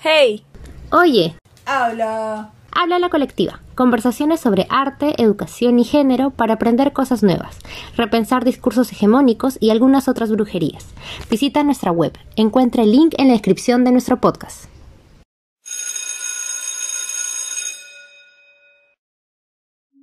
Hey. Oye. Habla. Habla la colectiva. Conversaciones sobre arte, educación y género para aprender cosas nuevas, repensar discursos hegemónicos y algunas otras brujerías. Visita nuestra web. Encuentra el link en la descripción de nuestro podcast.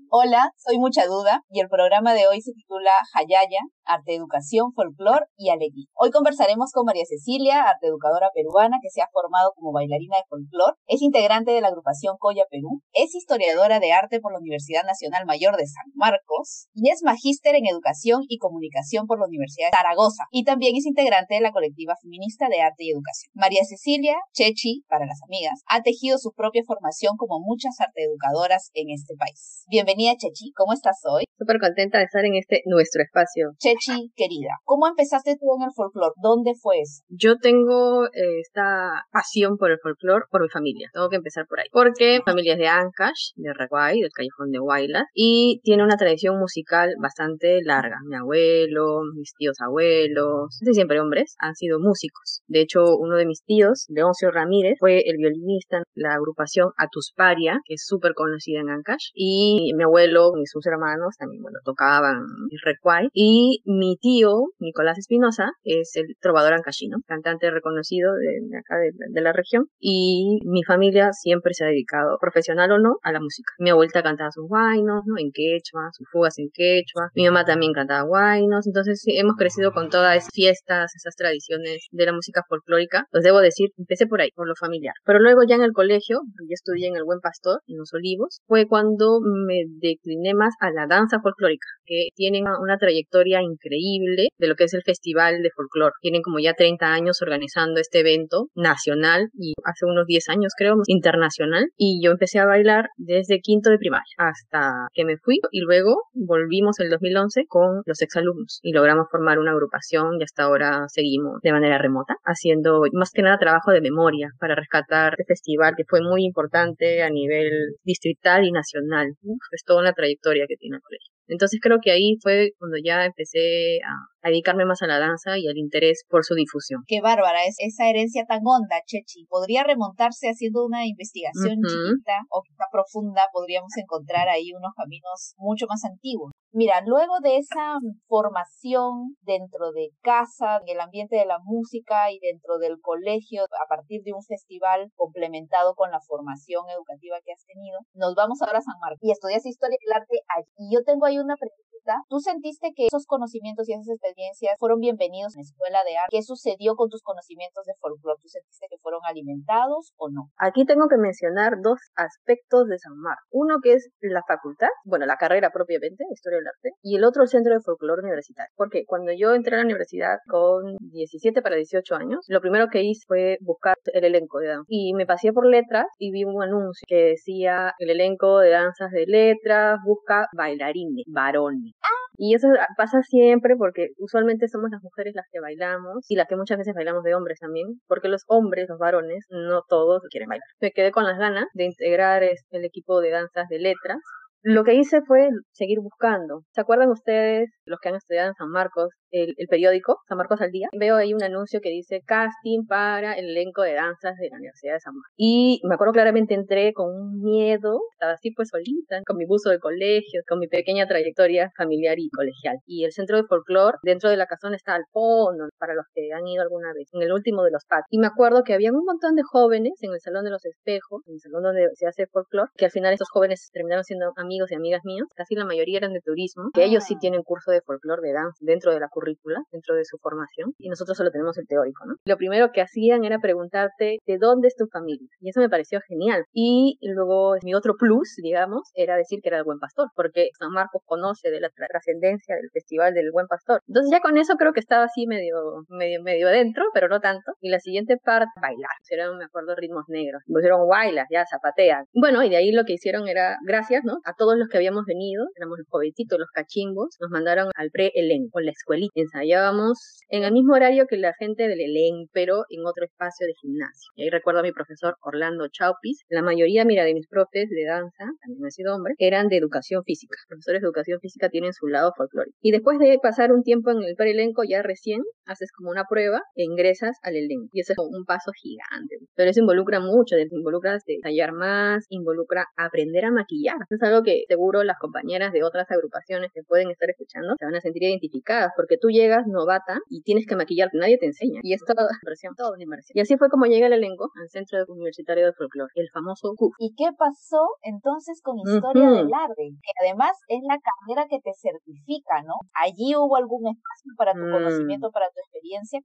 Hola, soy Mucha Duda y el programa de hoy se titula Hayaya, Arte Educación, Folclor y Alegría. Hoy conversaremos con María Cecilia, arte educadora peruana que se ha formado como bailarina de folclor, es integrante de la agrupación Coya Perú, es historiadora de arte por la Universidad Nacional Mayor de San Marcos y es magíster en educación y comunicación por la Universidad de Zaragoza y también es integrante de la colectiva feminista de arte y educación. María Cecilia, Chechi para las amigas, ha tejido su propia formación como muchas arte educadoras en este país. Bienvenida Chechi, ¿cómo estás hoy? Súper contenta de estar en este nuestro espacio. Chechi, querida, ¿cómo empezaste tú en el folclore? ¿Dónde fue eso? Yo tengo eh, esta pasión por el folclore por mi familia. Tengo que empezar por ahí. Porque mi familia es de Ancash, de Raguay, del callejón de Huaylas, y tiene una tradición musical bastante larga. Mi abuelo, mis tíos abuelos, casi siempre hombres, han sido músicos. De hecho, uno de mis tíos, Leoncio Ramírez, fue el violinista en la agrupación Atusparia, que es súper conocida en Ancash, y mi abuelo, mis sus hermanos también, bueno, tocaban recuay, y mi tío, Nicolás Espinosa, es el trovador ancashino, cantante reconocido de, acá de, la región, y mi familia siempre se ha dedicado, profesional o no, a la música. Mi abuelita cantaba sus guainos, ¿no? En quechua, sus fugas en quechua, mi mamá también cantaba guainos, entonces hemos crecido con todas esas fiestas, esas tradiciones de la música folclórica. Los debo decir, empecé por ahí, por lo familiar. Pero luego ya en el colegio, yo estudié en el Buen Pastor, en Los Olivos, fue cuando me decliné más a la danza folclórica, que tienen una trayectoria increíble de lo que es el Festival de Folclor. Tienen como ya 30 años organizando este evento nacional y hace unos 10 años creo internacional y yo empecé a bailar desde quinto de primaria hasta que me fui y luego volvimos el 2011 con los exalumnos y logramos formar una agrupación y hasta ahora seguimos de manera remota haciendo más que nada trabajo de memoria para rescatar este festival que fue muy importante a nivel distrital y nacional. es toda una trayectoria que tiene el colegio. Entonces creo que ahí fue cuando ya empecé a, dedicarme más a la danza y al interés por su difusión. Qué bárbara, es esa herencia tan honda, Chechi. Podría remontarse haciendo una investigación chiquita o quizá profunda, podríamos encontrar ahí unos caminos mucho más antiguos. Mira, luego de esa formación dentro de casa, en el ambiente de la música y dentro del colegio, a partir de un festival complementado con la formación educativa que has tenido, nos vamos ahora a San Marcos y estudias historia del arte allí. Y yo tengo ahí una pregunta ¿tú sentiste que esos conocimientos y esas experiencias fueron bienvenidos en la escuela de arte? ¿Qué sucedió con tus conocimientos de folclore? ¿Tú sentiste que fueron alimentados o no? Aquí tengo que mencionar dos aspectos de San Marcos. Uno que es la facultad, bueno, la carrera propiamente, Historia del Arte, y el otro el Centro de Folclore Universitario. Porque cuando yo entré a la universidad con 17 para 18 años, lo primero que hice fue buscar el elenco de danza. Y me pasé por letras y vi un anuncio que decía el elenco de danzas de letras busca bailarines, varones. Y eso pasa siempre porque usualmente somos las mujeres las que bailamos y las que muchas veces bailamos de hombres también, porque los hombres, los varones, no todos quieren bailar. Me quedé con las ganas de integrar el equipo de danzas de letras lo que hice fue seguir buscando. ¿Se acuerdan ustedes, los que han estudiado en San Marcos, el, periódico San Marcos al Día? Veo ahí un anuncio que dice casting para el elenco de danzas de la Universidad de San Marcos. Y me acuerdo claramente entré con un miedo, estaba así pues solita, con mi buzo de colegio, con mi pequeña trayectoria familiar y colegial. Y el centro de folclore, dentro de la casona está al fondo, para los que han ido alguna vez, en el último de los patios. Y me acuerdo que había un montón de jóvenes en el Salón de los Espejos, en el salón donde se hace folclore, que al final esos jóvenes terminaron siendo amigos amigos y amigas mías, casi la mayoría eran de turismo, que ellos sí ah. tienen curso de folclore de danza dentro de la currícula, dentro de su formación, y nosotros solo tenemos el teórico, ¿no? Lo primero que hacían era preguntarte de dónde es tu familia, y eso me pareció genial. Y luego mi otro plus, digamos, era decir que era el Buen Pastor, porque San Marcos conoce de la trascendencia del Festival del Buen Pastor. Entonces ya con eso creo que estaba así medio, medio, medio adentro, pero no tanto. Y la siguiente parte, bailar. Eran, me acuerdo, ritmos negros. Pusieron bailas, ya zapatean. Bueno, y de ahí lo que hicieron era, gracias, ¿no? A todos los que habíamos venido, éramos los jovencitos, los cachimbos, nos mandaron al pre-elenco, la escuelita Ensayábamos en el mismo horario que la gente del ELEN, pero en otro espacio de gimnasio. Y ahí recuerdo a mi profesor Orlando Chaupis. La mayoría, mira, de mis profes de danza, también ha sido hombre, eran de educación física. Los profesores de educación física tienen su lado folclórico. Y después de pasar un tiempo en el preelenco, ya recién haces como una prueba e ingresas al elenco. Y eso es un paso gigante. Pero eso involucra mucho, involucra ensayar más, involucra aprender a maquillar. Eso es algo que seguro las compañeras de otras agrupaciones que pueden estar escuchando se van a sentir identificadas, porque tú llegas novata y tienes que maquillarte, nadie te enseña. Y es toda inversión, todo inversión. Y así fue como llega el elenco al Centro Universitario de Folklore, el famoso CUF. ¿Y qué pasó entonces con Historia del Arte? Que además es la carrera que te certifica, ¿no? Allí hubo algún espacio para tu mm. conocimiento, para tu experiencia.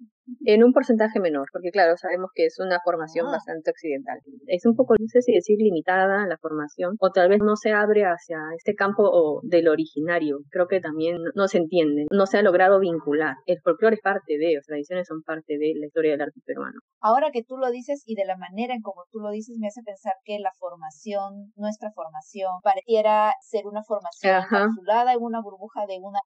En un porcentaje menor, porque claro, sabemos que es una formación ah. bastante occidental. Es un poco, no sé si decir limitada la formación, o tal vez no se abre hacia este campo del originario. Creo que también no se entiende, no se ha logrado vincular. El folclore es parte de, las tradiciones son parte de la historia del arte peruano. Ahora que tú lo dices y de la manera en como tú lo dices, me hace pensar que la formación, nuestra formación, pareciera ser una formación encapsulada en una burbuja de una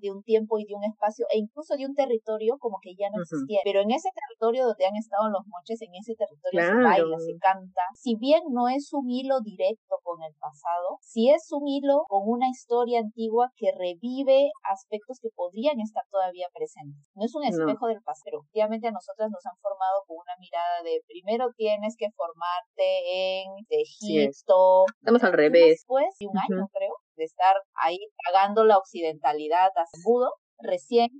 de un tiempo y de un espacio e incluso de un territorio como que ya no existía. Pero en ese territorio donde han estado los moches, en ese territorio se baila, se canta. Si bien no es un hilo directo con el pasado, sí es un hilo con una historia antigua que revive aspectos que podrían estar todavía presentes. No es un espejo del pasado, pero obviamente a nosotras nos han formado con una mirada de primero tienes que formarte en Egipto. Estamos al revés. Después de un año, creo, de estar ahí pagando la occidentalidad a mudo, recién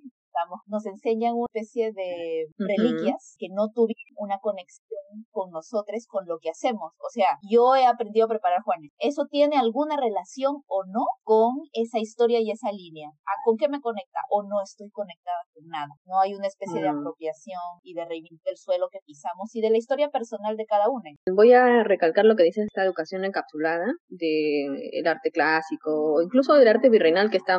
nos enseñan una especie de reliquias que no tuvieron una conexión con nosotros, con lo que hacemos. O sea, yo he aprendido a preparar Juanes. ¿Eso tiene alguna relación o no con esa historia y esa línea? ¿Con qué me conecta? ¿O no estoy conectada con nada? No hay una especie de mm. apropiación y de reivindicación del suelo que pisamos y de la historia personal de cada uno. Voy a recalcar lo que dice esta educación encapsulada del arte clásico, o incluso del arte virreinal que está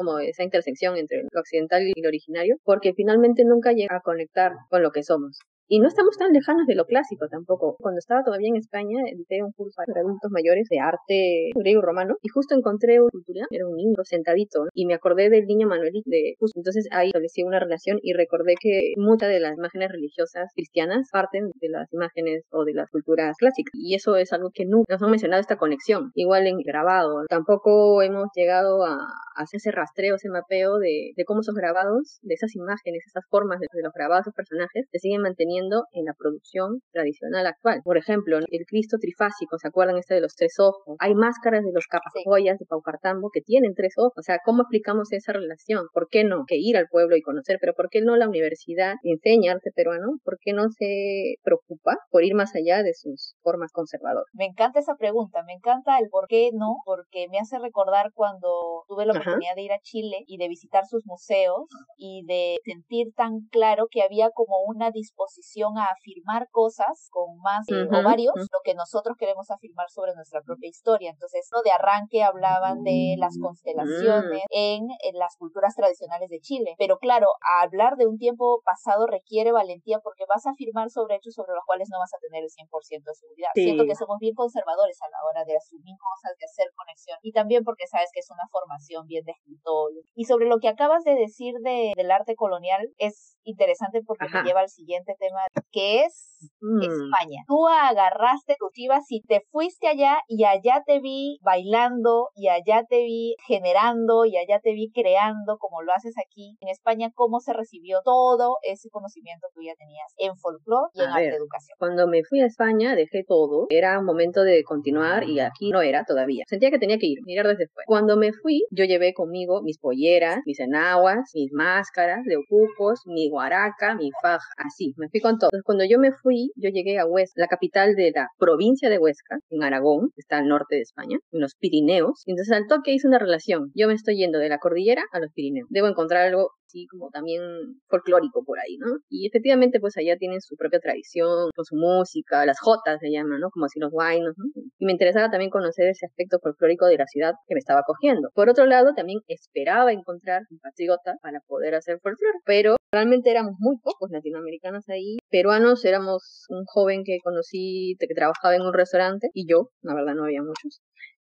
como esa intersección entre lo occidental y lo originario, porque finalmente nunca llega a conectar con lo que somos. Y no estamos tan lejanos de lo clásico tampoco. Cuando estaba todavía en España, edité un curso para adultos mayores de arte griego romano y justo encontré una cultura, era un niño sentadito y me acordé del niño Manuel de justo entonces ahí establecí una relación y recordé que muchas de las imágenes religiosas cristianas parten de las imágenes o de las culturas clásicas y eso es algo que nunca nos han mencionado esta conexión. Igual en grabado, tampoco hemos llegado a, hacer ese rastreo, ese mapeo de, cómo esos grabados, de esas imágenes, esas formas de, de los grabados de los personajes se siguen manteniendo en la producción tradicional actual. Por ejemplo, el Cristo trifásico, ¿se acuerdan este de los tres ojos? Hay máscaras de los capajoyas de Paucartambo que tienen tres ojos. O sea, ¿cómo explicamos esa relación? ¿Por qué no? Que ir al pueblo y conocer, pero ¿por qué no la universidad enseña arte peruano? ¿Por qué no se preocupa por ir más allá de sus formas conservadoras? Me encanta esa pregunta, me encanta el por qué no, porque me hace recordar cuando tuve la oportunidad de ir a Chile y de visitar sus museos y de sentir tan claro que había como una disposición a afirmar cosas con más eh, ovarios, lo que nosotros queremos afirmar sobre nuestra propia historia. Entonces, ¿no? de arranque hablaban de las mm. constelaciones en, las culturas tradicionales de Chile. Pero claro, hablar de un tiempo pasado requiere valentía porque vas a afirmar sobre hechos sobre los cuales no vas a tener el 100% de seguridad. Siento que somos bien conservadores a la hora de asumir cosas, de hacer conexión. Y también porque sabes que es una formación bien de escritorio. Y sobre lo que acabas de decir de, del arte colonial, es interesante porque me lleva al siguiente tema que es mm. España. Tú agarraste tu chivas y te fuiste allá y allá te vi bailando y allá te vi generando y allá te vi creando como lo haces aquí en España. ¿Cómo se recibió todo ese conocimiento que ya tenías en folclore y en arte educación? Cuando me fui a España dejé todo. Era un momento de continuar y aquí no era todavía. Sentía que tenía que ir, mirar desde fuera. Cuando me fui, yo llevé conmigo mis polleras, mis enaguas, mis máscaras de ocupos, mi guaraca, mi faja. Así, me fui con todo. Entonces, cuando yo me fui, yo llegué a Huesca, la capital de la provincia de Huesca, en Aragón, que está al norte de España, en los Pirineos. Entonces, al toque hice una relación. Yo me estoy yendo de la cordillera a los Pirineos. Debo encontrar algo así como también folclórico por ahí, ¿no? Y efectivamente pues allá tienen su propia tradición, con su música, las jotas se llaman, ¿no? Como así los guainos, ¿no? Y me interesaba también conocer ese aspecto folclórico de la ciudad que me estaba cogiendo. Por otro lado, también esperaba encontrar un patriota para poder hacer folclore, pero realmente éramos muy pocos latinoamericanos ahí. Peruanos éramos un joven que conocí, que trabajaba en un restaurante, y yo, la verdad no había muchos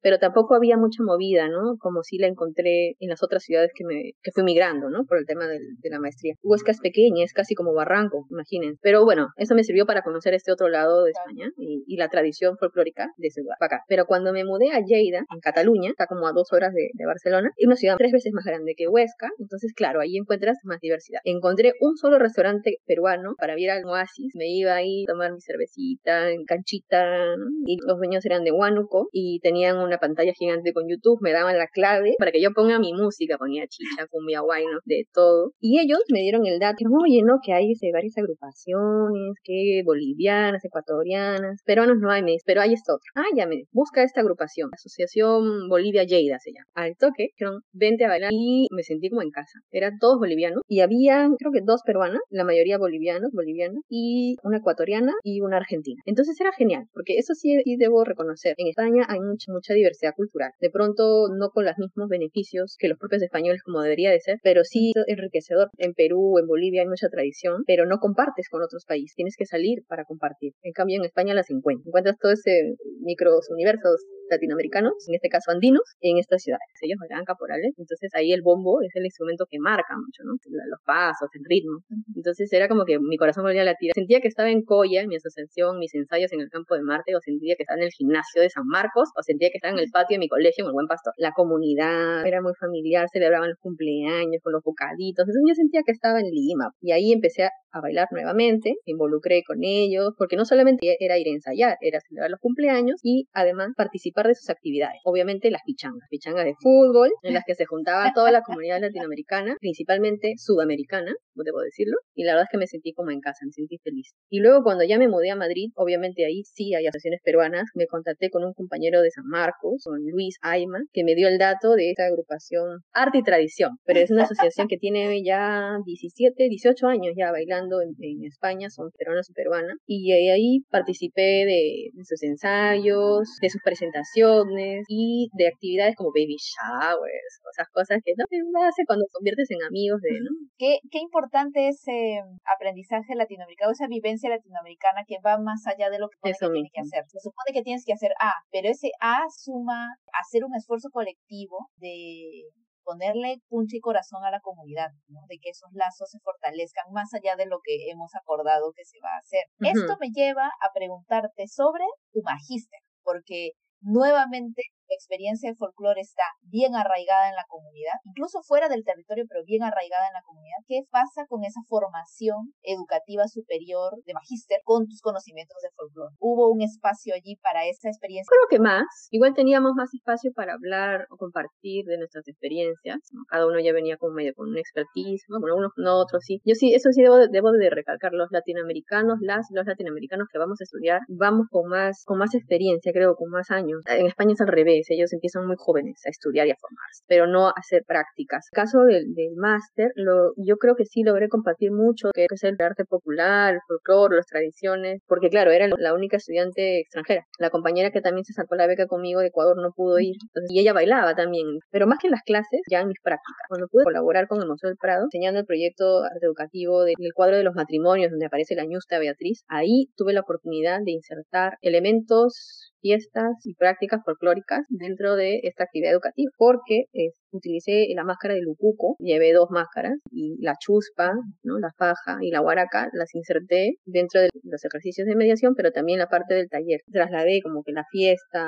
pero tampoco había mucha movida, ¿no? Como si la encontré en las otras ciudades que me que fui migrando, ¿no? Por el tema de, la maestría. Huesca es pequeña, es casi como Barranco, imaginen. Pero bueno, eso me sirvió para conocer este otro lado de España y, la tradición folclórica de ese lugar, acá. Pero cuando me mudé a Lleida, en Cataluña, está como a dos horas de, de Barcelona, es una ciudad tres veces más grande que Huesca, entonces claro, ahí encuentras más diversidad. Encontré un solo restaurante peruano para ir al oasis, me iba ahí a tomar mi cervecita en canchita, y los dueños eran de Huánuco y tenían una pantalla gigante con YouTube, me daban la clave para que yo ponga mi música, ponía chicha, cumbia, guayno, de todo. Y ellos me dieron el dato, oye, ¿no? Que hay este, varias agrupaciones, que bolivianas, ecuatorianas, peruanos no hay, me pero hay esto otro. Ah, ya me busca esta agrupación, Asociación Bolivia Lleida se llama. Al toque, dijeron, vente a bailar y me sentí como en casa. Eran todos bolivianos y había, creo que dos peruanas, la mayoría bolivianos, bolivianos, y una ecuatoriana y una argentina. Entonces era genial, porque eso sí, sí debo reconocer. En España hay mucha, mucha diversidad cultural. De pronto no con los mismos beneficios que los propios españoles como debería de ser, pero sí enriquecedor. En Perú, en Bolivia hay mucha tradición, pero no compartes con otros países. Tienes que salir para compartir. En cambio, en España las encuentras. Encuentras todo ese micros universos latinoamericanos, en este caso andinos, en estas ciudades. Ellos bailaban caporales, entonces ahí el bombo es el instrumento que marca mucho, ¿no? Los pasos, el ritmo. Entonces era como que mi corazón volvía a latir. Sentía que estaba en Coya, en mi asociación, mis ensayos en el campo de Marte, o sentía que estaba en el gimnasio de San Marcos, o sentía que estaba en el patio de mi colegio, en el Buen Pastor. La comunidad era muy familiar, celebraban los cumpleaños con los bocaditos. Entonces yo sentía que estaba en Lima. Y ahí empecé a a bailar nuevamente, me involucré con ellos, porque no solamente era ir a ensayar, era celebrar los cumpleaños y además participar de sus actividades. Obviamente las pichangas, pichangas de fútbol, en las que se juntaba toda la comunidad latinoamericana, principalmente sudamericana, debo decirlo, y la verdad es que me sentí como en casa, me sentí feliz. Y luego cuando ya me mudé a Madrid, obviamente ahí sí hay asociaciones peruanas, me contacté con un compañero de San Marcos, con Luis Aima, que me dio el dato de esta agrupación Arte y Tradición, pero es una asociación que tiene ya 17, 18 años ya bailando en, España, son peruanos y peruanas, y ahí participé de, sus ensayos, de sus presentaciones y de actividades como baby showers, o esas cosas que no se hace cuando conviertes en amigos de, ¿no? Qué, qué importante ese aprendizaje latinoamericano, esa vivencia latinoamericana que va más allá de lo que, que que hacer. Se supone que tienes que hacer A, pero ese A suma hacer un esfuerzo colectivo de ponerle punch y corazón a la comunidad, ¿no? de que esos lazos se fortalezcan más allá de lo que hemos acordado que se va a hacer. Esto me lleva a preguntarte sobre tu magíster, porque nuevamente experiencia de folclore está bien arraigada en la comunidad, incluso fuera del territorio, pero bien arraigada en la comunidad. ¿Qué pasa con esa formación educativa superior de magíster con tus conocimientos de folclore? ¿Hubo un espacio allí para esa experiencia? Creo que más. Igual teníamos más espacio para hablar o compartir de nuestras experiencias. Cada uno ya venía con medio con un expertise, ¿no? Bueno, unos no, otros sí. Yo sí, eso sí debo, debo de recalcar. Los latinoamericanos, las los latinoamericanos que vamos a estudiar, vamos con más, con más experiencia, creo, con más años. En España es al revés ellos empiezan muy jóvenes a estudiar y a formarse, pero no a hacer prácticas. En el caso del, del máster, yo creo que sí logré compartir mucho, que es el arte popular, el folclore, las tradiciones, porque claro, era la única estudiante extranjera. La compañera que también se sacó la beca conmigo de Ecuador no pudo ir, y ella bailaba también, pero más que en las clases, ya en mis prácticas. Cuando pude colaborar con el Museo del Prado, enseñando el proyecto arte educativo del cuadro de los matrimonios, donde aparece la ñusta Beatriz, ahí tuve la oportunidad de insertar elementos fiestas y prácticas folclóricas dentro de esta actividad educativa, porque es utilicé la máscara de lucuco, llevé dos máscaras y la chuspa, ¿no? la faja y la guaraca las inserté dentro de los ejercicios de mediación, pero también la parte del taller. Trasladé como que la fiesta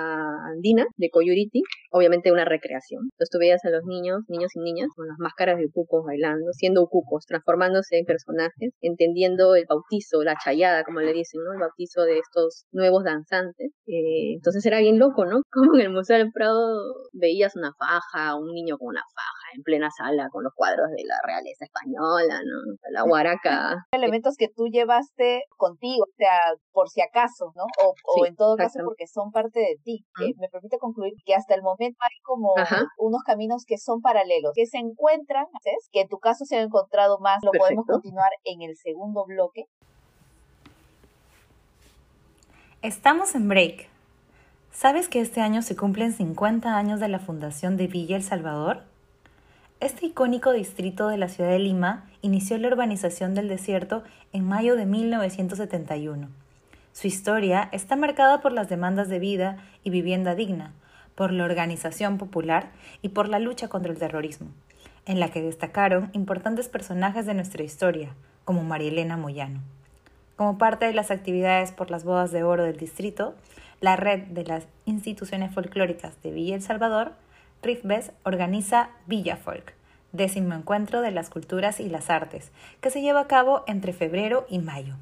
andina de Coyuriti, obviamente una recreación. Entonces tú veías a los niños, niños y niñas, con las máscaras de ucucos bailando, siendo ucucos, transformándose en personajes, entendiendo el bautizo, la chayada, como le dicen, ¿no? El bautizo de estos nuevos danzantes. Eh, entonces era bien loco, ¿no? Como en el Museo del Prado veías una faja, un niño con una faja en plena sala con los cuadros de la realeza española, ¿no? La guaraca. Elementos que tú llevaste contigo, o sea, por si acaso, ¿no? O, en todo caso porque son parte de ti. me permite concluir que hasta el momento hay como unos caminos que son paralelos, que se encuentran, ¿sabes? que en tu caso se han encontrado más, lo podemos continuar en el segundo bloque. Estamos en break. ¿Sabes que este año se cumplen 50 años de la fundación de Villa El Salvador? Este icónico distrito de la ciudad de Lima inició la urbanización del desierto en mayo de 1971. Su historia está marcada por las demandas de vida y vivienda digna, por la organización popular y por la lucha contra el terrorismo, en la que destacaron importantes personajes de nuestra historia, como Marielena Moyano. Como parte de las actividades por las bodas de oro del distrito, la red de las instituciones folclóricas de Villa El Salvador, RIFBES, organiza Villa Folk, décimo encuentro de las culturas y las artes, que se lleva a cabo entre febrero y mayo.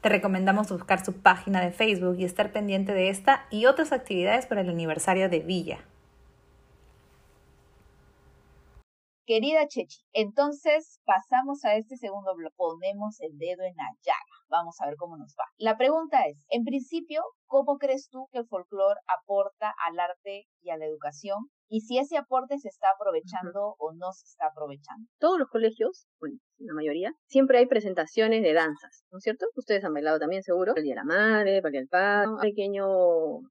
Te recomendamos buscar su página de Facebook y estar pendiente de esta y otras actividades para el aniversario de Villa. Querida Chechi, entonces pasamos a este segundo bloque. Ponemos el dedo en la llaga. Vamos a ver cómo nos va. La pregunta es, en principio, ¿cómo crees tú que el folclore aporta al arte y a la educación? Y si ese aporte se está aprovechando o no se está aprovechando. Todos los colegios, bueno, la mayoría, siempre hay presentaciones de danzas, ¿no es cierto? Ustedes han bailado también seguro, el Día de la Madre, el Día del Padre, un pequeño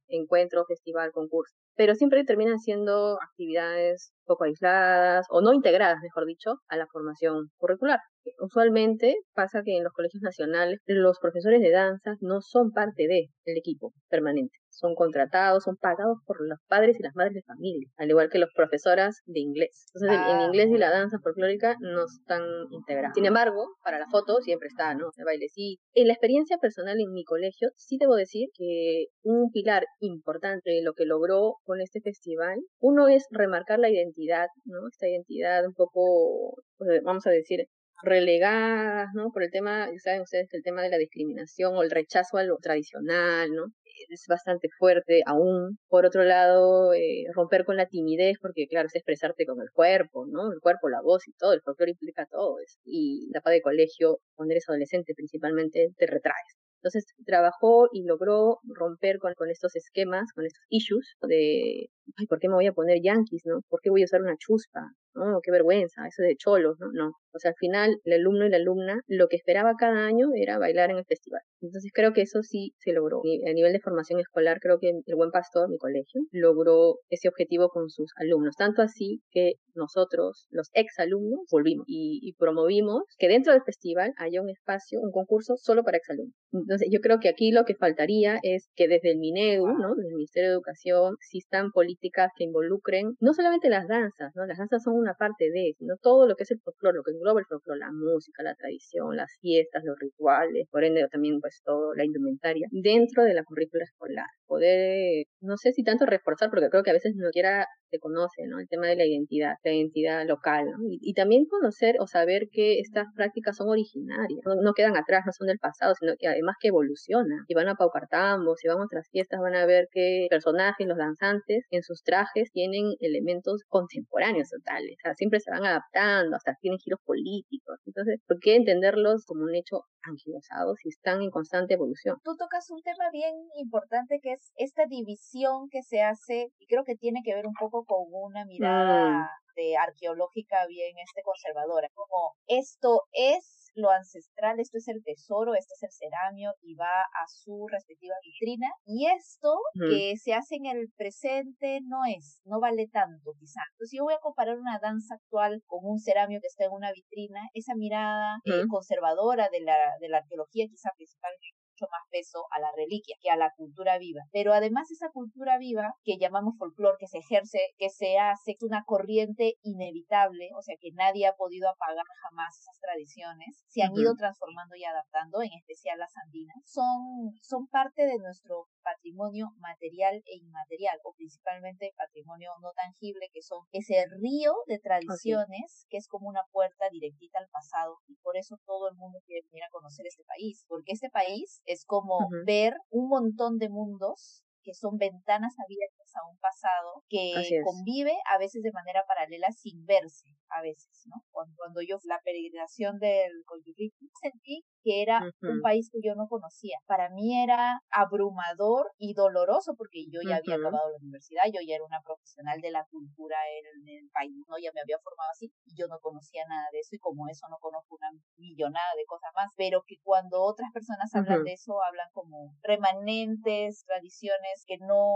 encuentro, festival, concurso. Pero siempre terminan siendo actividades poco aisladas o no integradas, mejor dicho, a la formación curricular. Usualmente pasa que en los colegios nacionales los profesores de danza no son parte del equipo permanente son contratados, son pagados por los padres y las madres de familia, al igual que los profesoras de inglés. Entonces, el, ah, inglés y la danza folclórica no están integrados. Sin embargo, para la foto siempre está, ¿no? El bailecito. En la experiencia personal en mi colegio, sí debo decir que un pilar importante de lo que logró con este festival, uno es remarcar la identidad, ¿no? Esta identidad un poco, pues, vamos a decir, relegadas, ¿no? Por el tema, saben ustedes que el tema de la discriminación o el rechazo a lo tradicional, ¿no? es bastante fuerte aún. Por otro lado, eh, romper con la timidez, porque claro, es expresarte con el cuerpo, ¿no? El cuerpo, la voz y todo, el folclore implica todo eso. Y la etapa de colegio, cuando eres adolescente principalmente, te retraes. Entonces trabajó y logró romper con, con estos esquemas, con estos issues de, ay, ¿por qué me voy a poner yankees, no? ¿Por qué voy a usar una chuspa? No, qué vergüenza, eso de cholos, ¿no? No. O sea, al final, el alumno y la alumna lo que esperaba cada año era bailar en el festival. Entonces creo que eso sí se logró. Y a nivel de formación escolar, creo que el Buen Pastor, mi colegio, logró ese objetivo con sus alumnos. Tanto así que nosotros, los ex alumnos, volvimos y, y promovimos que dentro del festival haya un espacio, un concurso solo para ex alumnos. Entonces yo creo que aquí lo que faltaría es que desde el MINEU, ¿no? Desde el Ministerio de Educación, existan políticas que involucren no solamente las danzas, ¿no? Las danzas son una parte de, sino todo lo que es el folclore, lo que engloba el folclore, la música, la tradición, las fiestas, los rituales, por ende también pues todo la indumentaria, dentro de la currícula escolar. Poder, no sé si tanto reforzar, porque creo que a veces no quiera se conoce, ¿no? El tema de la identidad, la identidad local, ¿no? Y, también conocer o saber que estas prácticas son originarias, no, quedan atrás, no son del pasado, sino que además que evolucionan. Y van a Paucartambo, si van a otras fiestas, van a ver que personajes, los danzantes, en sus trajes tienen elementos contemporáneos totales, o sea, siempre se van adaptando, hasta tienen giros políticos. Entonces, ¿por qué entenderlos como un hecho anquilosado si están en constante evolución? Tú tocas un tema bien importante que es esta división que se hace, y creo que tiene que ver un poco con una mirada mm. de arqueológica bien este conservadora, como esto es lo ancestral, esto es el tesoro, este es el ceramio y va a su respectiva vitrina. Y esto que se hace en el presente no es, no vale tanto quizá. Entonces yo voy a comparar una danza actual con un ceramio que está en una vitrina, esa mirada eh, conservadora de la, de la arqueología quizá principalmente mucho más peso a la reliquia que a la cultura viva. Pero además esa cultura viva que llamamos folclore, que se ejerce, que se hace una corriente inevitable, o sea que nadie ha podido apagar jamás esas tradiciones, se han ido transformando y adaptando, en especial las andinas, son, son parte de nuestro patrimonio material e inmaterial, o principalmente patrimonio no tangible, que son ese río de tradiciones, que es como una puerta directita al pasado, y por eso todo el mundo quiere venir a conocer este país, porque este país es como ver un montón de mundos que son ventanas abiertas a un pasado que convive a veces de manera paralela sin verse, a veces, ¿no? Cuando, yo la peregrinación del Coyuliqui sentí que era un país que yo no conocía. Para mí era abrumador y doloroso porque yo ya había acabado la universidad, yo ya era una profesional de la cultura en, el país, ¿no? Ya me había formado así y yo no conocía nada de eso y como eso no conozco una millonada de cosas más, pero que cuando otras personas hablan de eso, hablan como remanentes, tradiciones que no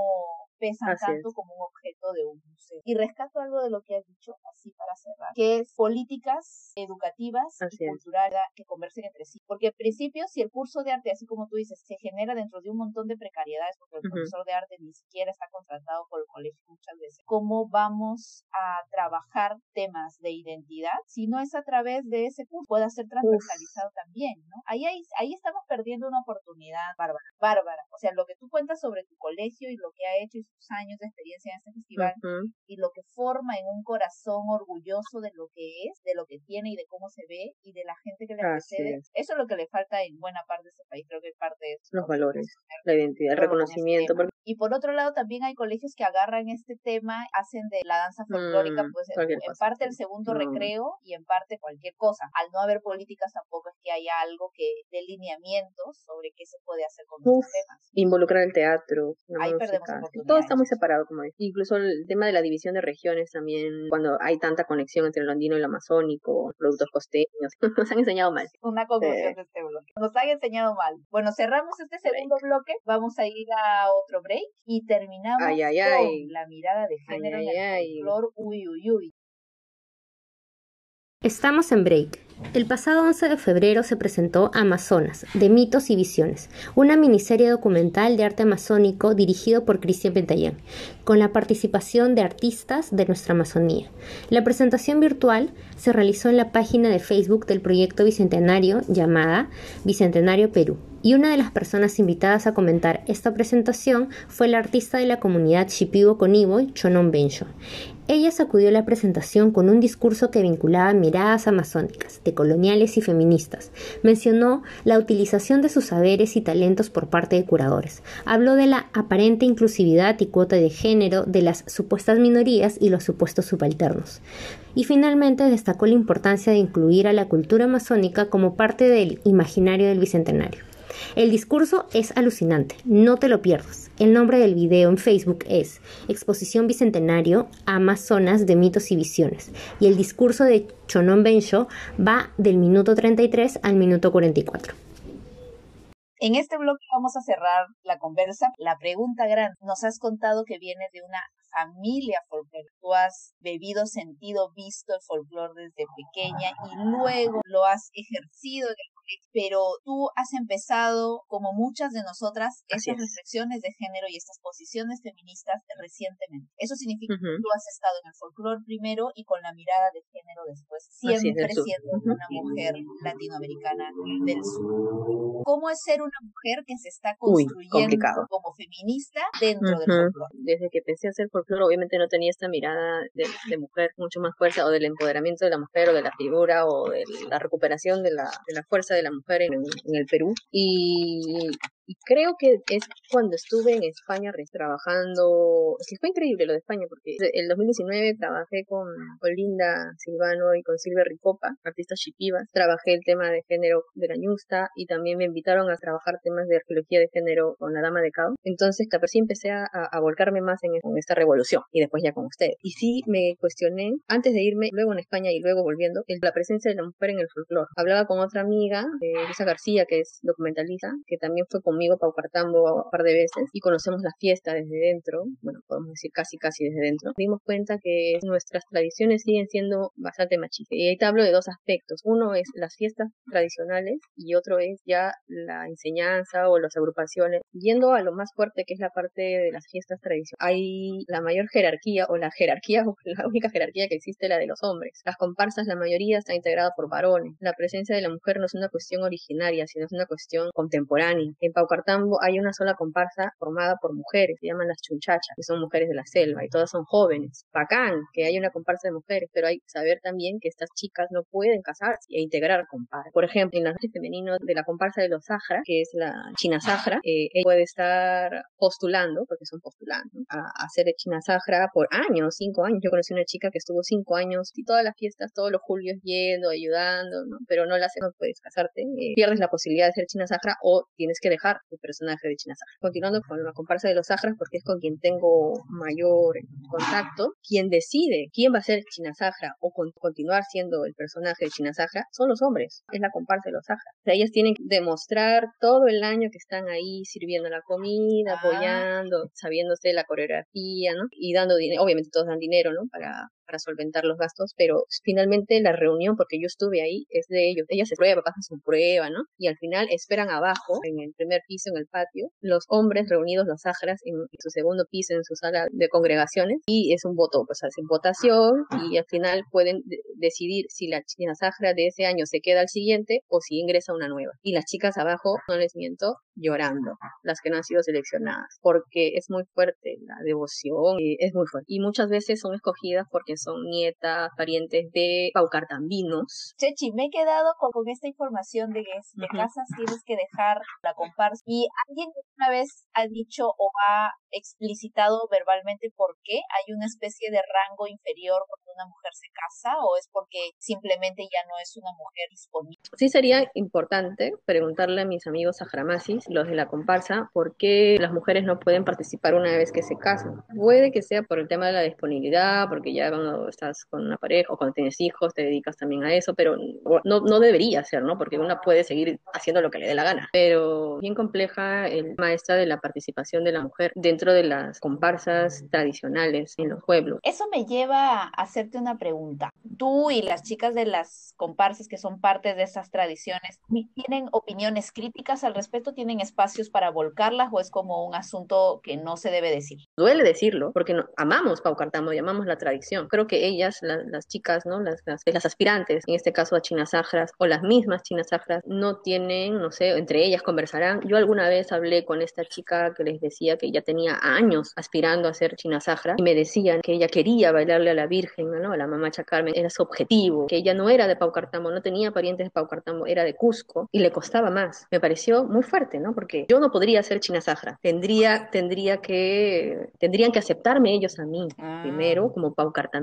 pesan tanto como un objeto de un museo. Y rescato algo de lo que has dicho, así para cerrar, que es políticas educativas y culturales que conversen entre sí. Porque al principio, si el curso de arte, así como tú dices, se genera dentro de un montón de precariedades, porque el profesor de arte ni siquiera está contratado por el colegio muchas veces, ¿cómo vamos a trabajar temas de identidad si no es a través de ese curso? Pueda ser transversalizado también, ¿no? Ahí, ahí, ahí estamos perdiendo una oportunidad bárbara, bárbara. O sea, lo que tú cuentas sobre tu colegio y lo que ha hecho y sus años de experiencia en este festival y lo que forma en un corazón orgulloso de lo que es, de lo que tiene y de cómo se ve y de la gente que le precede. Eso es lo que le falta en buena parte de este país. Creo que parte de los valores, la identidad, el reconocimiento. Y por otro lado, también hay colegios que agarran este tema, hacen de la danza folclórica, mm, pues en, parte el segundo recreo y en parte cualquier cosa. Al no haber políticas tampoco es que haya algo que dé lineamientos sobre qué se puede hacer con estos temas. Involucrar el teatro, Ahí perdemos Todo está muy separado, como es. Incluso el tema de la división de regiones también, cuando hay tanta conexión entre el andino y el amazónico, productos costeños, nos han enseñado mal. Una conclusión de este bloque. Nos han enseñado mal. Bueno, cerramos este segundo bloque, vamos a ir a otro break y terminamos con la mirada de género en el folclor uy uy uy. Estamos en break. El pasado 11 de febrero se presentó Amazonas, de mitos y visiones, una miniserie documental de arte amazónico dirigido por Cristian Pentayán, con la participación de artistas de nuestra Amazonía. La presentación virtual se realizó en la página de Facebook del proyecto bicentenario llamada Bicentenario Perú, y una de las personas invitadas a comentar esta presentación fue la artista de la comunidad Shipibo Coniboy, Chonon Bencho. Ella sacudió la presentación con un discurso que vinculaba miradas amazónicas, decoloniales y feministas. Mencionó la utilización de sus saberes y talentos por parte de curadores. Habló de la aparente inclusividad y cuota de género de las supuestas minorías y los supuestos subalternos. Y finalmente destacó la importancia de incluir a la cultura amazónica como parte del imaginario del Bicentenario. El discurso es alucinante, no te lo pierdas. El nombre del video en Facebook es Exposición Bicentenario Amazonas de mitos y visiones y el discurso de Chonon Bencho va del minuto 33 al minuto 44. En este bloque vamos a cerrar la conversa. La pregunta grande, nos has contado que viene de una familia folclórica. Tú has bebido, sentido, visto el folclore desde pequeña y luego lo has ejercido en pero tú has empezado, como muchas de nosotras, estas reflexiones de género y estas posiciones feministas recientemente. Eso significa que tú has estado en el folclore primero y con la mirada de género después, siempre siendo una mujer latinoamericana del sur. ¿Cómo es ser una mujer que se está construyendo como feminista dentro del folclore? Desde que empecé a hacer folclore, obviamente no tenía esta mirada de, mujer mucho más fuerza o del empoderamiento de la mujer o de la figura o de la recuperación de la, de la fuerza de la mujer en, el Perú. Y y creo que es cuando estuve en España trabajando, es que fue increíble lo de España, porque en el 2019 trabajé con, Linda Silvano y con Silvia Ricopa, artistas chipivas, trabajé el tema de género de la ñusta y también me invitaron a trabajar temas de arqueología de género con la dama de Cao. Entonces, claro, sí empecé a, a, volcarme más en, esta revolución y después ya con ustedes. Y sí me cuestioné, antes de irme, luego en España y luego volviendo, la presencia de la mujer en el folclore. Hablaba con otra amiga, eh, Lisa García, que es documentalista, que también fue conmigo conmigo Paucartambo un par de veces y conocemos la fiesta desde dentro, bueno, podemos decir casi casi desde dentro, dimos cuenta que nuestras tradiciones siguen siendo bastante machistas. Y ahí te hablo de dos aspectos. Uno es las fiestas tradicionales y otro es ya la enseñanza o las agrupaciones. Yendo a lo más fuerte que es la parte de las fiestas tradicionales, hay la mayor jerarquía o la jerarquía o la única jerarquía que existe la de los hombres. Las comparsas, la mayoría está integrada por varones. La presencia de la mujer no es una cuestión originaria, sino es una cuestión contemporánea. En Pau Cuartambo hay una sola comparsa formada por mujeres, se llaman las chunchachas, que son mujeres de la selva y todas son jóvenes. Bacán que hay una comparsa de mujeres, pero hay que saber también que estas chicas no pueden casarse e integrar comparsa. Por ejemplo, en la noche femenino de la comparsa de los Sahara, que es la China Sahara, eh, ella puede estar postulando, porque son postulando, a, hacer China Sahara por años, cinco años. Yo conocí una chica que estuvo cinco años y todas las fiestas, todos los julios yendo, ayudando, pero no la hace, no puedes casarte, eh, pierdes la posibilidad de ser China Sahara o tienes que dejar el personaje de Chinazajra. Continuando con la comparsa de los Sajras, porque es con quien tengo mayor contacto, quien decide quién va a ser Chinazajra o continuar siendo el personaje de Chinazajra son los hombres, es la comparsa de los Sajras. O sea, ellas tienen que demostrar todo el año que están ahí sirviendo la comida, apoyando, sabiéndose la coreografía, ¿no? Y dando dinero, obviamente todos dan dinero, ¿no? Para, para solventar los gastos, pero finalmente la reunión, porque yo estuve ahí, es de ellos. Ellas se prueba, pasan su prueba, ¿no? Y al final esperan abajo, en el primer piso, en el patio, los hombres reunidos, los sagras, en, su segundo piso, en su sala de congregaciones, y es un voto, pues hacen votación y al final pueden decidir si la china sagra de ese año se queda al siguiente o si ingresa una nueva. Y las chicas abajo, no les miento, llorando, las que no han sido seleccionadas, porque es muy fuerte la devoción, es muy fuerte. Y muchas veces son escogidas porque son nietas, parientes de paucartambinos. Chechi, me he quedado con, esta información de que si te casas tienes que dejar la comparsa. ¿Y alguien una vez ha dicho o ha explicitado verbalmente por qué hay una especie de rango inferior cuando una mujer se casa o es porque simplemente ya no es una mujer disponible? Sí sería importante preguntarle a mis amigos sahramasis, los de la comparsa, por qué las mujeres no pueden participar una vez que se casan. Puede que sea por el tema de la disponibilidad, porque ya van estás con una pareja o cuando tienes hijos te dedicas también a eso, pero no, no debería ser, ¿no? Porque una puede seguir haciendo lo que le dé la gana. Pero bien compleja el maestra de la participación de la mujer dentro de las comparsas tradicionales en los pueblos. Eso me lleva a hacerte una pregunta. Tú y las chicas de las comparsas que son parte de esas tradiciones, ¿tienen opiniones críticas al respecto? ¿Tienen espacios para volcarlas o es como un asunto que no se debe decir? Duele decirlo, porque no, amamos Paucartamo y amamos la tradición. Creo que ellas, las chicas, ¿no? Las, las, aspirantes, en este caso a chinas sagras, o las mismas chinas sagras, no tienen, no sé, entre ellas conversarán. Yo alguna vez hablé con esta chica que les decía que ya tenía años aspirando a ser china sagra y me decían que ella quería bailarle a la Virgen, ¿no? A la mamá Carmen, era su objetivo, que ella no era de Paucartambo, no tenía parientes de Paucartambo, era de Cusco y le costaba más. Me pareció muy fuerte, ¿no? Porque yo no podría ser china sagra. Tendría, tendría que, tendrían que aceptarme ellos a mí ah. primero como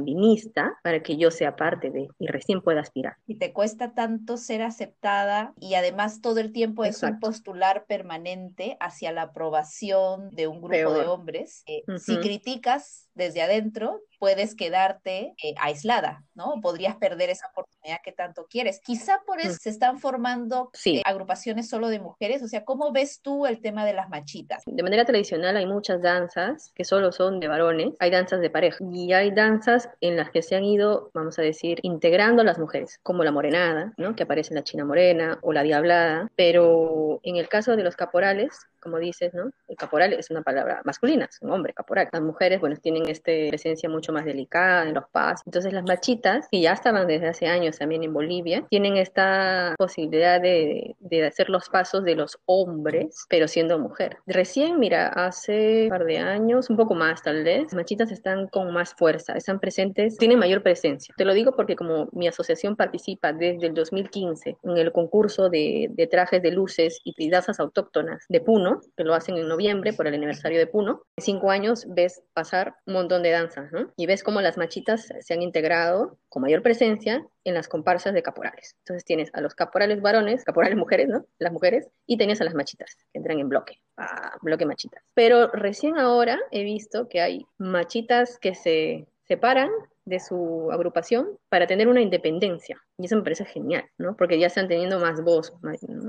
Paucartambi para que yo sea parte de y recién pueda aspirar. Y te cuesta tanto ser aceptada y además todo el tiempo es un postular permanente hacia la aprobación de un grupo de hombres. Si criticas desde adentro, puedes quedarte eh, aislada, ¿no? Podrías perder esa oportunidad que tanto quieres. Quizá por eso se están formando eh, agrupaciones solo de mujeres, o sea, ¿cómo ves tú el tema de las machitas? De manera tradicional hay muchas danzas que solo son de varones, hay danzas de pareja y hay danzas en las que se han ido, vamos a decir, integrando a las mujeres, como la morenada, ¿no? Que aparece en la china morena o la diablada, pero en el caso de los caporales, como dices, ¿no? El caporal es una palabra masculina, es un hombre caporal. Las mujeres, bueno, tienen esta presencia mucho más delicada en los pasos. Entonces las machitas, que ya estaban desde hace años también en Bolivia, tienen esta posibilidad de, de hacer los pasos de los hombres, pero siendo mujer. Recién, mira, hace un par de años, un poco más tal vez, las machitas están con más fuerza, están presentes, tienen mayor presencia. Te lo digo porque como mi asociación participa desde el 2015 en el concurso de, de trajes de luces y danzas autóctonas de Puno, que lo hacen en noviembre por el aniversario de Puno. En cinco años ves pasar un montón de danzas. Y ves cómo las machitas se han integrado con mayor presencia en las comparsas de caporales. Entonces tienes a los caporales varones, caporales mujeres, ¿no? Las mujeres, y tenías a las machitas, que entran en bloque, a bloque machitas. Pero recién ahora he visto que hay machitas que se separan de su agrupación para tener una independencia. Y eso me parece genial, ¿no? Porque ya están teniendo más voz.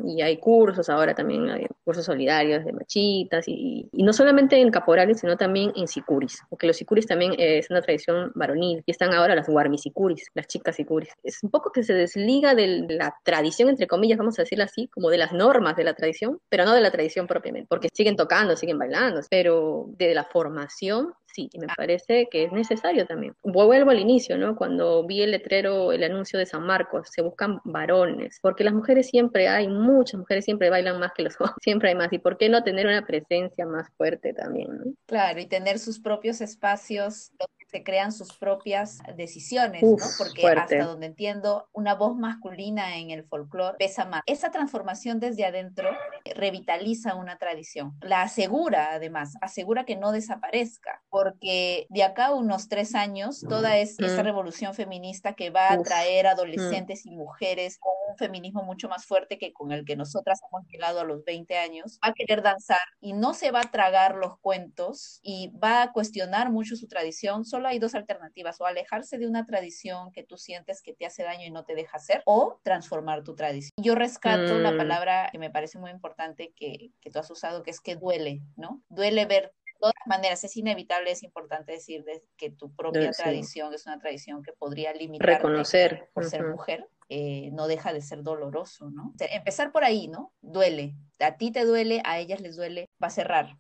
Y hay cursos ahora también, hay cursos solidarios de machitas. Y, no solamente en caporales, sino también en sicuris. Porque los sicuris también es una tradición varonil. Y están ahora las sicuris, las chicas sicuris. Es un poco que se desliga de la tradición, entre comillas, vamos a decirlo así, como de las normas de la tradición, pero no de la tradición propiamente. Porque siguen tocando, siguen bailando. Pero de la formación sí, y me parece que es necesario también. Vuelvo al inicio, ¿no? Cuando vi el letrero, el anuncio de San Marcos, se buscan varones, porque las mujeres siempre hay, muchas mujeres siempre bailan más que los hombres, siempre hay más, y por qué no tener una presencia más fuerte también. Claro, y tener sus propios espacios se crean sus propias decisiones, ¿no? Porque hasta donde entiendo, una voz masculina en el folclore pesa más. Esa transformación desde adentro revitaliza una tradición, la asegura además, asegura que no desaparezca, porque de acá a unos tres años, toda es, esa revolución feminista que va a traer adolescentes y mujeres con un feminismo mucho más fuerte que con el que nosotras hemos llegado a los 20 años, va a querer danzar y no se va a tragar los cuentos y va a cuestionar mucho su tradición. Solo hay dos alternativas, o alejarse de una tradición que tú sientes que te hace daño y no te deja hacer, o transformar tu tradición. Yo rescato la mm. palabra que me parece muy importante que, que tú has usado, que es que duele, ¿no? Duele ver de todas maneras, es inevitable, es importante decir que tu propia tradición es una tradición que podría limitar reconocer por ser mujer, eh, no deja de ser doloroso, ¿no? empezar por ahí, ¿no? Duele. A ti te duele, a ellas les duele, va a cerrar.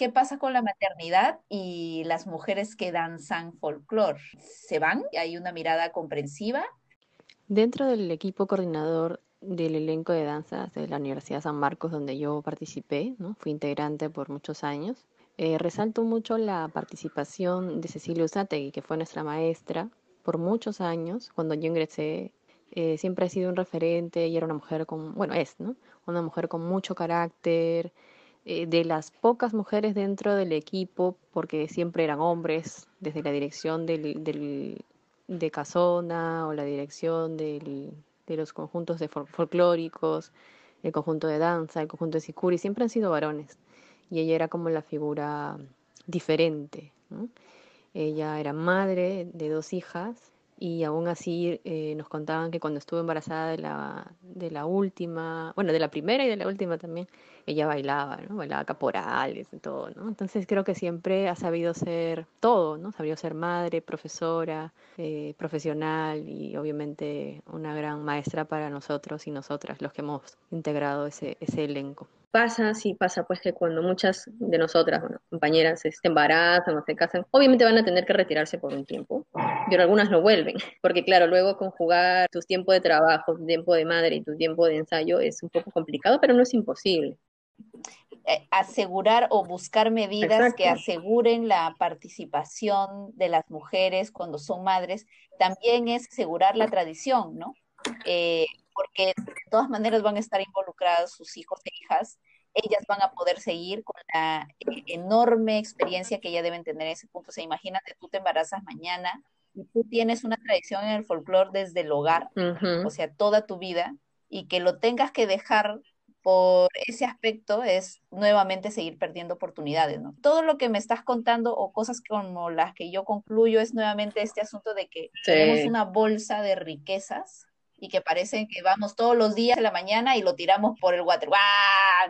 ¿Qué pasa con la maternidad y las mujeres que danzan folclore? ¿Se van? ¿Hay una mirada comprensiva? Dentro del equipo coordinador del elenco de danzas de la Universidad San Marcos, donde yo participé, ¿no? fui integrante por muchos años, eh, resalto mucho la participación de Cecilia Usategui, que fue nuestra maestra por muchos años. Cuando yo ingresé, eh, siempre ha sido un referente y era una mujer con, bueno, es, ¿no? Una mujer con mucho carácter, eh, de las pocas mujeres dentro del equipo, porque siempre eran hombres, desde la dirección del, del de Casona o la dirección del, de los conjuntos de folclóricos, el conjunto de danza, el conjunto de Sicuri, siempre han sido varones. Y ella era como la figura diferente. Ella era madre de dos hijas y aún así eh, nos contaban que cuando estuvo embarazada de la, de la última, bueno, de la primera y de la última también, ella bailaba, ¿no? Bailaba caporales todo. Entonces creo que siempre ha sabido ser todo, ¿no? Sabido ser madre, profesora, eh, profesional y obviamente una gran maestra para nosotros y nosotras, los que hemos integrado ese, ese elenco. Pasa, sí pasa, pues que cuando muchas de nosotras, bueno, compañeras, se embarazan o se casan, obviamente van a tener que retirarse por un tiempo, pero algunas no vuelven, porque claro, luego conjugar tu tiempo de trabajo, tu tiempo de madre y tu tiempo de ensayo es un poco complicado, pero no es imposible. Eh, asegurar o buscar medidas que aseguren la participación de las mujeres cuando son madres, también es asegurar la tradición, ¿no? Eh, porque de todas maneras van a estar involucrados sus hijos e hijas, ellas van a poder seguir con la enorme experiencia que ya deben tener en ese punto. O sea, imagínate, tú te embarazas mañana y tú tienes una tradición en el folclore desde el hogar, o sea, toda tu vida, y que lo tengas que dejar por ese aspecto es nuevamente seguir perdiendo oportunidades, ¿no? Todo lo que me estás contando o cosas como las que yo concluyo es nuevamente este asunto de que tenemos una bolsa de riquezas y que parecen que vamos todos los días de la mañana y lo tiramos por el water.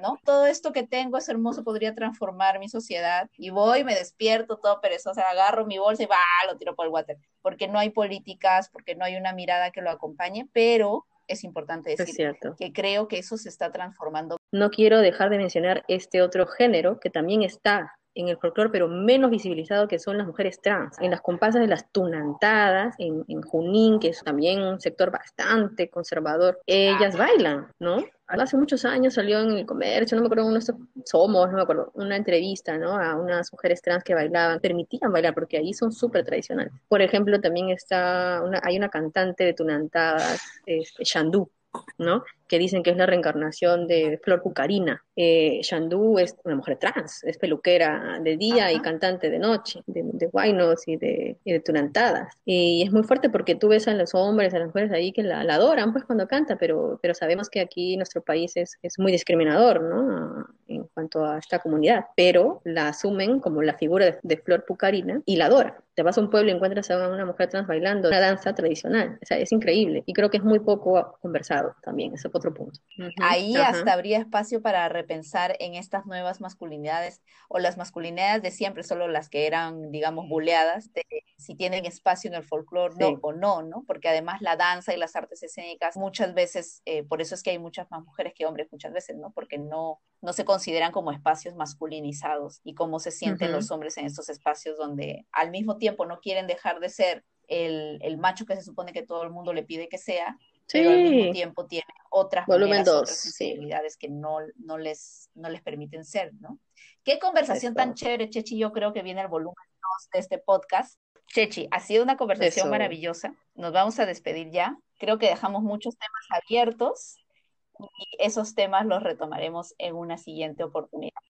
¿no? Todo esto que tengo es hermoso, podría transformar mi sociedad. Y voy, me despierto todo perezoso, agarro mi bolsa y va, lo tiro por el water. Porque no hay políticas, porque no hay una mirada que lo acompañe, pero es importante decir que creo que eso se está transformando. No quiero dejar de mencionar este otro género que también está en el folclore, pero menos visibilizado que son las mujeres trans. En las comparsas de las tunantadas, en, en Junín, que es también un sector bastante conservador, ellas bailan, ¿no? Hace muchos años salió en el comercio, no me acuerdo, uno somos, no me acuerdo, una entrevista, ¿no? A unas mujeres trans que bailaban, permitían bailar, porque ahí son súper tradicionales. Por ejemplo, también está, una, hay una cantante de tunantadas, este, Shandú, ¿no? que dicen que es la reencarnación de Flor Pucarina. Eh, Shandú es una mujer trans, es peluquera de día y cantante de noche, de, de guainos y de, tunantadas. Y es muy fuerte porque tú ves a los hombres, a las mujeres ahí que la, adoran pues cuando canta, pero, pero sabemos que aquí nuestro país es, es muy discriminador, ¿no? En cuanto a esta comunidad, pero la asumen como la figura de, Flor Pucarina y la adoran. Te vas a un pueblo y encuentras a una mujer trans bailando una danza tradicional. O sea, es increíble. Y creo que es muy poco conversado también. Eso otro punto. Ahí hasta habría espacio para repensar en estas nuevas masculinidades o las masculinidades de siempre, solo las que eran, digamos, buleadas, de si tienen espacio en el folclore o no, ¿no? Porque además la danza y las artes escénicas muchas veces, eh, por eso es que hay muchas más mujeres que hombres muchas veces, ¿no? Porque no, no se consideran como espacios masculinizados y cómo se sienten los hombres en estos espacios donde al mismo tiempo no quieren dejar de ser el, el, macho que se supone que todo el mundo le pide que sea, pero al mismo tiempo tiene otras, Volumen sensibilidades que no, no, les, no les permiten ser, ¿no? Qué conversación tan chévere, Chechi, yo creo que viene el volumen 2 de este podcast. Chechi, ha sido una conversación maravillosa. Nos vamos a despedir ya. Creo que dejamos muchos temas abiertos y esos temas los retomaremos en una siguiente oportunidad.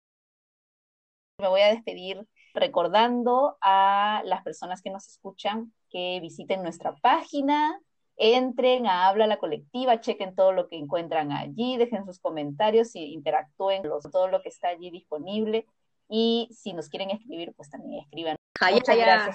Me voy a despedir recordando a las personas que nos escuchan que visiten nuestra página, entren a Habla la Colectiva, chequen todo lo que encuentran allí, dejen sus comentarios y interactúen con todo lo que está allí disponible. Y si nos quieren escribir, pues también escriban. Muchas gracias